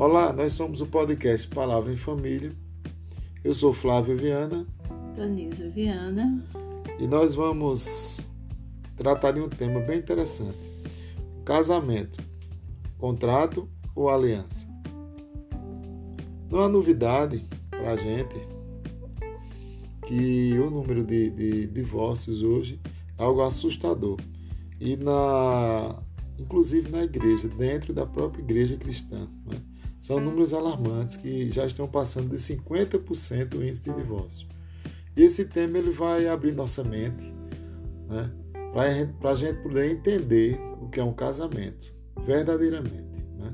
Olá, nós somos o podcast Palavra em Família. Eu sou Flávio Viana. Danisa Viana. E nós vamos tratar de um tema bem interessante: casamento, contrato ou aliança. Não há novidade para a gente que o número de, de divórcios hoje é algo assustador. E na, inclusive na igreja, dentro da própria igreja cristã. Né? São números alarmantes que já estão passando de 50% o índice de divórcio. E esse tema ele vai abrir nossa mente né? para a gente poder entender o que é um casamento, verdadeiramente. Né?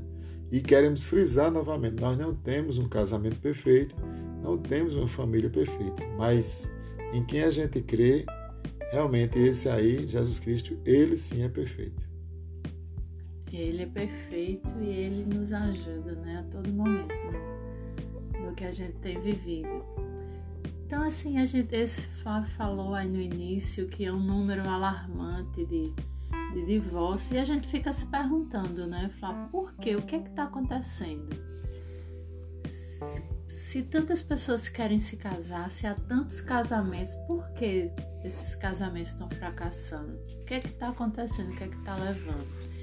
E queremos frisar novamente: nós não temos um casamento perfeito, não temos uma família perfeita, mas em quem a gente crê, realmente esse aí, Jesus Cristo, ele sim é perfeito. Ele é perfeito e ele nos ajuda né, a todo momento né, no que a gente tem vivido. Então, assim, a gente, esse Flávio falou aí no início que é um número alarmante de, de divórcio e a gente fica se perguntando, né, Flávio, por quê? O que é que está acontecendo? Se, se tantas pessoas querem se casar, se há tantos casamentos, por que esses casamentos estão fracassando? O que é que está acontecendo? O que é que está levando?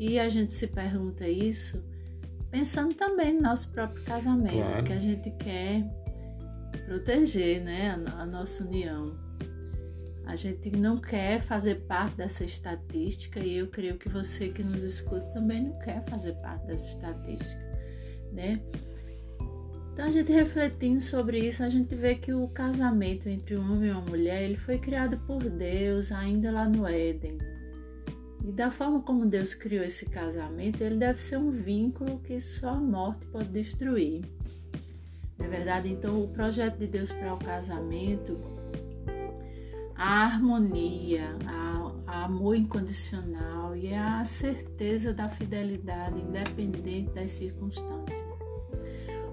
E a gente se pergunta isso pensando também no nosso próprio casamento, claro. que a gente quer proteger né, a, a nossa união. A gente não quer fazer parte dessa estatística e eu creio que você que nos escuta também não quer fazer parte dessa estatística, né? Então a gente refletindo sobre isso, a gente vê que o casamento entre um homem e uma mulher, ele foi criado por Deus ainda lá no Éden. E da forma como Deus criou esse casamento, ele deve ser um vínculo que só a morte pode destruir. Na é verdade, então o projeto de Deus para o casamento, a harmonia, a, a amor incondicional e a certeza da fidelidade independente das circunstâncias.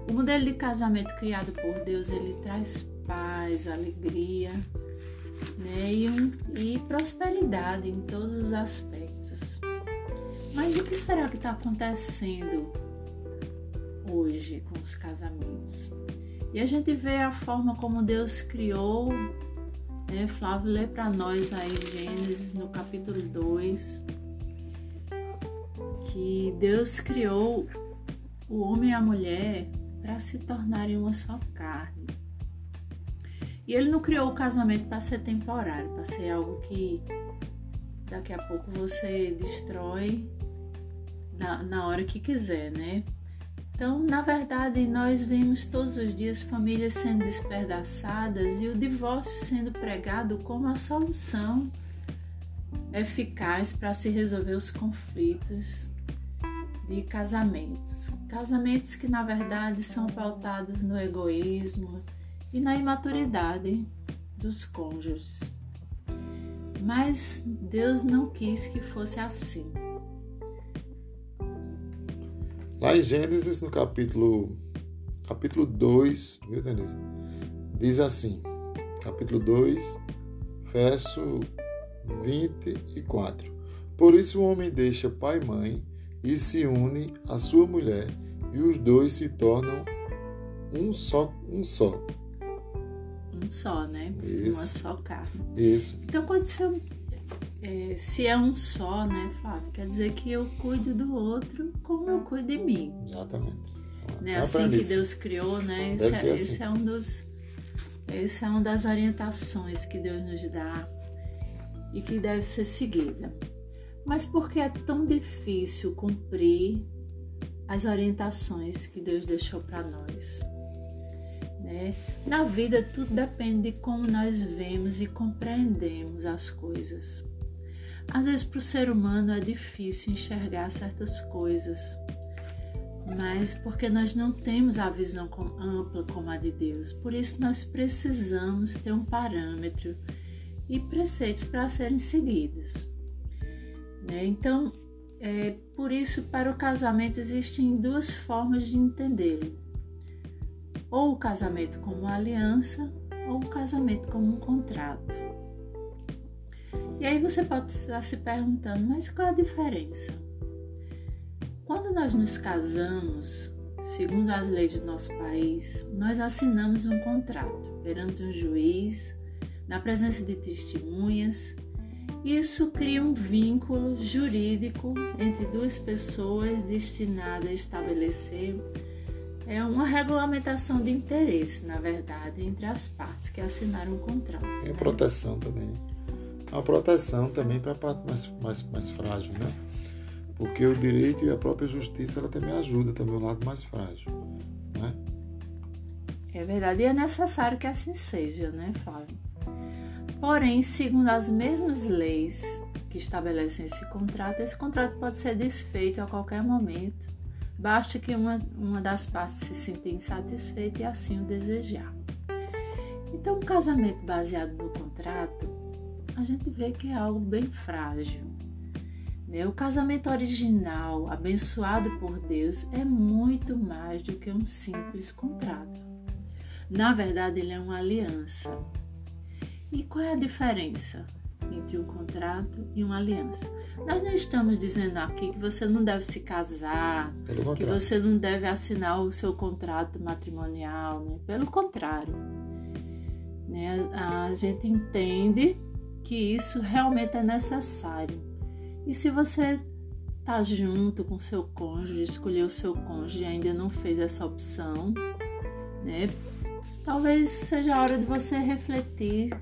O modelo de casamento criado por Deus, ele traz paz, alegria, né? e, prosperidade em todos os aspectos. Mas o que será que está acontecendo hoje com os casamentos? E a gente vê a forma como Deus criou, né? Flávio lê para nós aí Gênesis no capítulo 2, que Deus criou o homem e a mulher para se tornarem uma só carne. E ele não criou o casamento para ser temporário, para ser algo que daqui a pouco você destrói na, na hora que quiser, né? Então, na verdade, nós vemos todos os dias famílias sendo despedaçadas e o divórcio sendo pregado como a solução eficaz para se resolver os conflitos de casamentos. Casamentos que, na verdade, são pautados no egoísmo, e na imaturidade dos cônjuges. Mas Deus não quis que fosse assim. Lá em Gênesis, no capítulo, capítulo 2, viu, Denise? Diz assim, capítulo 2, verso 24. Por isso o homem deixa pai e mãe e se une à sua mulher, e os dois se tornam um só, um só um só, né? Isso. Uma só carne. Isso. Então, quando se, é, se é um só, né, Flávio? Quer dizer que eu cuido do outro como eu cuido de mim. Exatamente. Né? É assim que Deus criou, né? Esse, é, assim. esse é um dos. Essa é uma das orientações que Deus nos dá e que deve ser seguida. Mas por que é tão difícil cumprir as orientações que Deus deixou para nós? Né? Na vida, tudo depende de como nós vemos e compreendemos as coisas. Às vezes, para o ser humano é difícil enxergar certas coisas, mas porque nós não temos a visão ampla como a de Deus. Por isso, nós precisamos ter um parâmetro e preceitos para serem seguidos. Né? Então, é, por isso, para o casamento existem duas formas de entendê-lo ou o casamento como aliança ou o casamento como um contrato. E aí você pode estar se perguntando, mas qual a diferença? Quando nós nos casamos, segundo as leis do nosso país, nós assinamos um contrato perante um juiz, na presença de testemunhas. Isso cria um vínculo jurídico entre duas pessoas destinadas a estabelecer é uma regulamentação de interesse, na verdade, entre as partes que assinaram o contrato. Tem proteção também. Uma proteção também para a parte mais, mais, mais frágil, né? Porque o direito e a própria justiça ela também ajuda também o lado mais frágil, né? É verdade, e é necessário que assim seja, né, Flávio? Porém, segundo as mesmas leis que estabelecem esse contrato, esse contrato pode ser desfeito a qualquer momento, basta que uma, uma das partes se sinta insatisfeita e assim o desejar. Então, um casamento baseado no contrato, a gente vê que é algo bem frágil né? O casamento original, abençoado por Deus, é muito mais do que um simples contrato. Na verdade, ele é uma aliança. E qual é a diferença entre um contrato e uma aliança? Nós não estamos dizendo aqui que você não deve se casar, que você não deve assinar o seu contrato matrimonial, né? pelo contrário. Né? A gente entende que isso realmente é necessário e se você tá junto com seu cônjuge, escolheu o seu cônjuge e ainda não fez essa opção, né? Talvez seja a hora de você refletir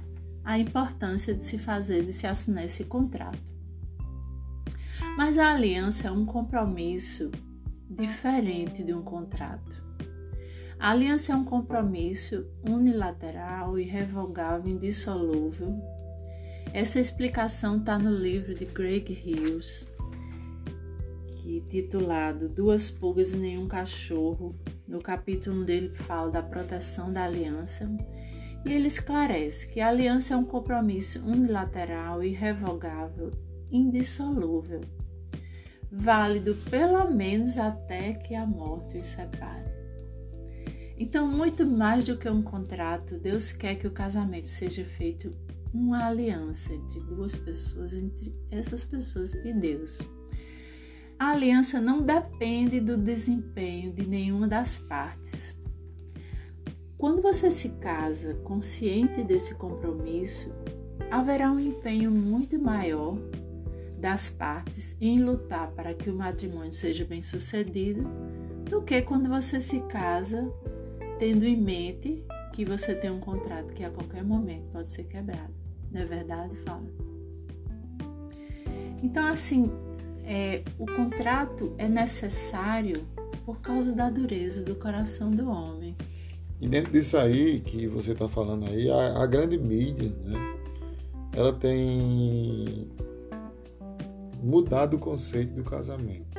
a importância de se fazer, de se assinar esse contrato. Mas a aliança é um compromisso diferente de um contrato. A aliança é um compromisso unilateral, irrevogável, indissolúvel essa explicação está no livro de Greg Hills, que titulado Duas Pulgas e Nenhum Cachorro. No capítulo dele fala da proteção da aliança e ele esclarece que a aliança é um compromisso unilateral, irrevogável, indissolúvel, válido pelo menos até que a morte os separe. Então, muito mais do que um contrato, Deus quer que o casamento seja feito uma aliança entre duas pessoas, entre essas pessoas e Deus. A aliança não depende do desempenho de nenhuma das partes. Quando você se casa consciente desse compromisso, haverá um empenho muito maior das partes em lutar para que o matrimônio seja bem sucedido do que quando você se casa tendo em mente que você tem um contrato que a qualquer momento pode ser quebrado. Não é verdade, Fala? Então, assim, é, o contrato é necessário por causa da dureza do coração do homem. E dentro disso aí que você está falando aí, a, a, grande mídia, né, ela tem mudado o conceito do casamento,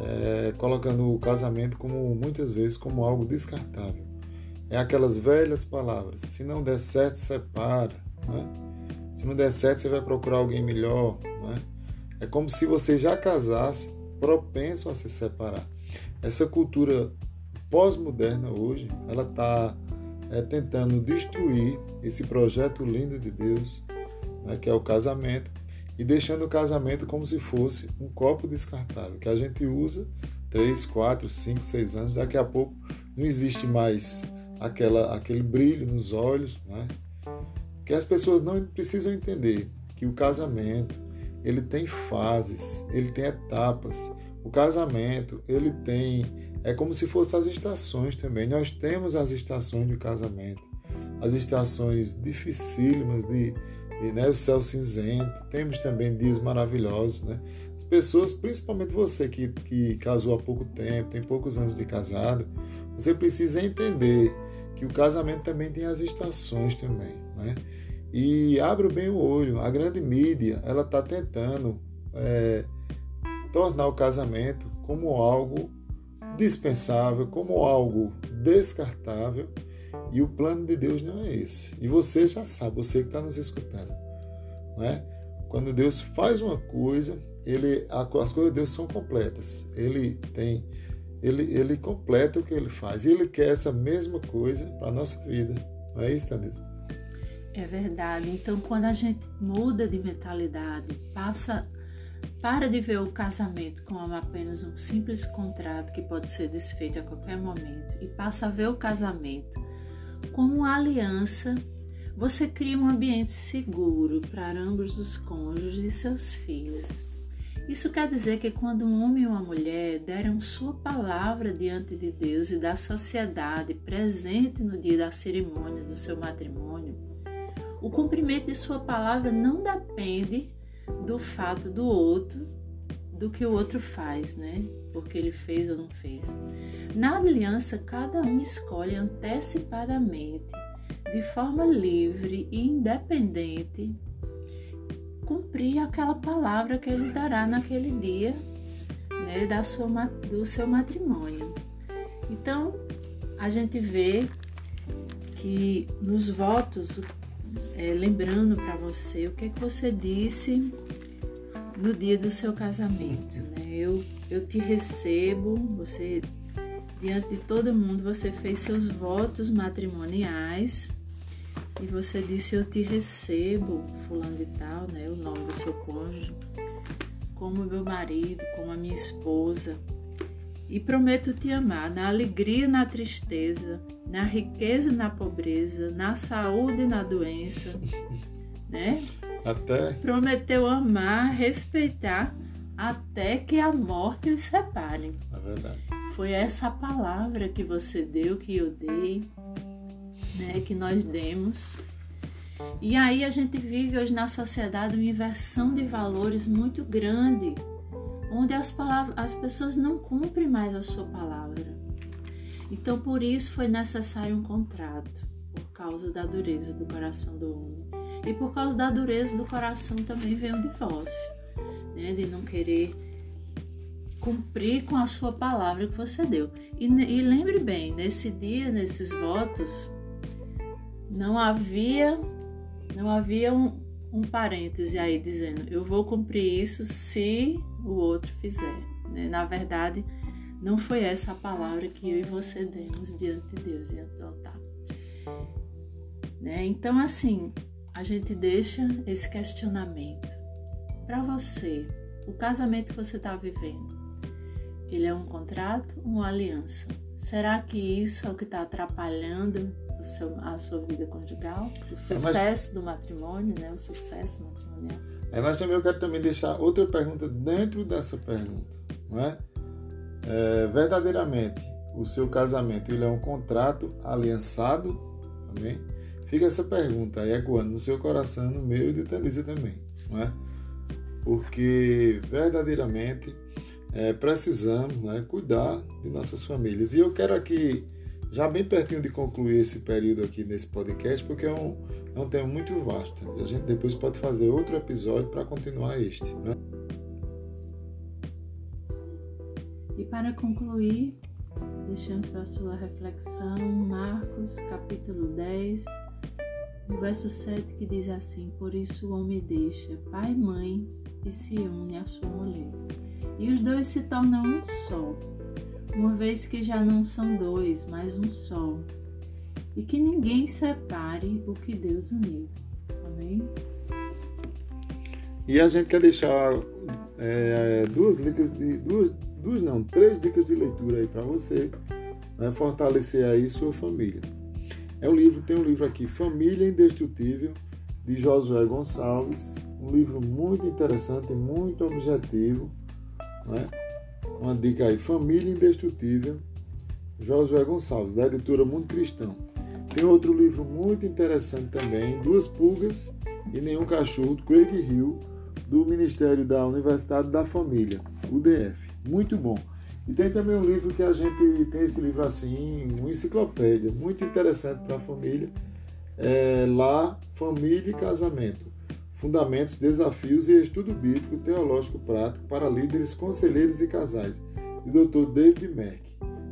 é, colocando o casamento como muitas vezes como algo descartável. É aquelas velhas palavras: se não der certo, separa. Né? Se não der certo, você vai procurar alguém melhor. Né? É como se você já casasse propenso a se separar. Essa cultura pós-moderna hoje, ela está é, tentando destruir esse projeto lindo de Deus, né, que é o casamento, e deixando o casamento como se fosse um copo descartável, que a gente usa 3, 4, 5, 6 anos, daqui a pouco não existe mais aquela, aquele brilho nos olhos, né? que as pessoas não precisam entender que o casamento ele tem fases, ele tem etapas. O casamento ele tem é como se fossem as estações também. Nós temos as estações do casamento, as estações dificílimas de, de né, o céu cinzento. Temos também dias maravilhosos, né? As pessoas, principalmente você que, que casou há pouco tempo, tem poucos anos de casado, você precisa entender que o casamento também tem as estações também, né? E abre bem o olho, a grande mídia, ela está tentando é, tornar o casamento como algo dispensável, como algo descartável, e o plano de Deus não é esse. E você já sabe, você que está nos escutando, né? Quando Deus faz uma coisa, ele, as coisas de Deus são completas. Ele tem ele, ele completa o que ele faz. E ele quer essa mesma coisa para a nossa vida. Não é isso, Tanisa? É verdade. Então, quando a gente muda de mentalidade, passa Para de ver o casamento como apenas um simples contrato que pode ser desfeito a qualquer momento e passa a ver o casamento como uma aliança. Você cria um ambiente seguro para ambos os cônjuges e seus filhos. Isso quer dizer que quando um homem e uma mulher deram sua palavra diante de Deus e da sociedade presente no dia da cerimônia do seu matrimônio, o cumprimento de sua palavra não depende do fato do outro, do que o outro faz, né? Porque ele fez ou não fez. Na aliança, cada um escolhe antecipadamente, de forma livre e independente, cumprir aquela palavra que ele dará naquele dia né, da sua, do seu matrimônio. Então, a gente vê que nos votos, é, lembrando para você o que, é que você disse no dia do seu casamento. Né? Eu, eu te recebo, você, diante de todo mundo, você fez seus votos matrimoniais e você disse: Eu te recebo, fulano de tal, né? O nome do seu cônjuge, como meu marido, como a minha esposa. E prometo te amar na alegria e na tristeza, na riqueza e na pobreza, na saúde e na doença, né? Até. Prometeu amar, respeitar, até que a morte os separe. É verdade. Foi essa palavra que você deu, que eu dei né, que nós demos. E aí a gente vive hoje na sociedade uma inversão de valores muito grande, onde as, palavras, as pessoas não cumprem mais a sua palavra. Então por isso foi necessário um contrato, por causa da dureza do coração do homem. E por causa da dureza do coração também veio o divórcio, né, de não querer cumprir com a sua palavra que você deu. E, e lembre bem, nesse dia, nesses votos, não havia não havia um, um parêntese aí dizendo eu vou cumprir isso se o outro fizer. Né? Na verdade, não foi essa a palavra que eu e você demos diante de Deus, diante do altar. Né? Então, assim, a gente deixa esse questionamento para você. O casamento que você está vivendo, ele é um contrato, uma aliança? Será que isso é o que está atrapalhando seu, a sua vida conjugal, o sucesso é, mas... do matrimônio, né? O sucesso matrimonial. É, mas também eu quero também deixar outra pergunta dentro dessa pergunta, não é? é verdadeiramente, o seu casamento ele é um contrato aliançado, amém? Fica essa pergunta aí ecoando no seu coração, no meu e de Thalisa também, não é? Porque verdadeiramente é, precisamos né, cuidar de nossas famílias. E eu quero aqui já bem pertinho de concluir esse período aqui nesse podcast, porque é um, é um tema muito vasto. A gente depois pode fazer outro episódio para continuar este. Né? E para concluir, deixamos para sua reflexão Marcos capítulo 10, no verso 7, que diz assim: Por isso o homem deixa pai e mãe e se une à sua mulher, e os dois se tornam um só uma vez que já não são dois, mas um só, e que ninguém separe o que Deus uniu. Amém? E a gente quer deixar é, duas dicas de duas, duas não, três dicas de leitura aí para você, né, fortalecer aí sua família. É um livro, tem um livro aqui, Família Indestrutível, de Josué Gonçalves, um livro muito interessante, muito objetivo, né? Uma dica aí, Família Indestrutível, Josué Gonçalves, da editora Mundo Cristão. Tem outro livro muito interessante também, Duas Pulgas e Nenhum Cachorro, do Craig Hill, do Ministério da Universidade da Família, UDF. Muito bom. E tem também um livro que a gente tem esse livro assim, uma enciclopédia, muito interessante para a família. É Lá, Família e Casamento Fundamentos, Desafios e Estudo Bíblico Teológico Prático para Líderes, Conselheiros e Casais, de Dr. David Mack.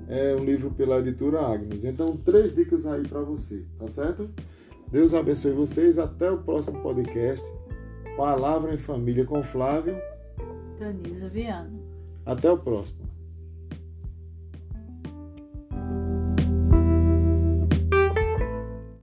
É um livro pela editora Agnos. Então, três dicas aí para você, tá certo? Deus abençoe vocês. Até o próximo podcast. Palavra em Família com Flávio. Danisa Viana. Até o próximo.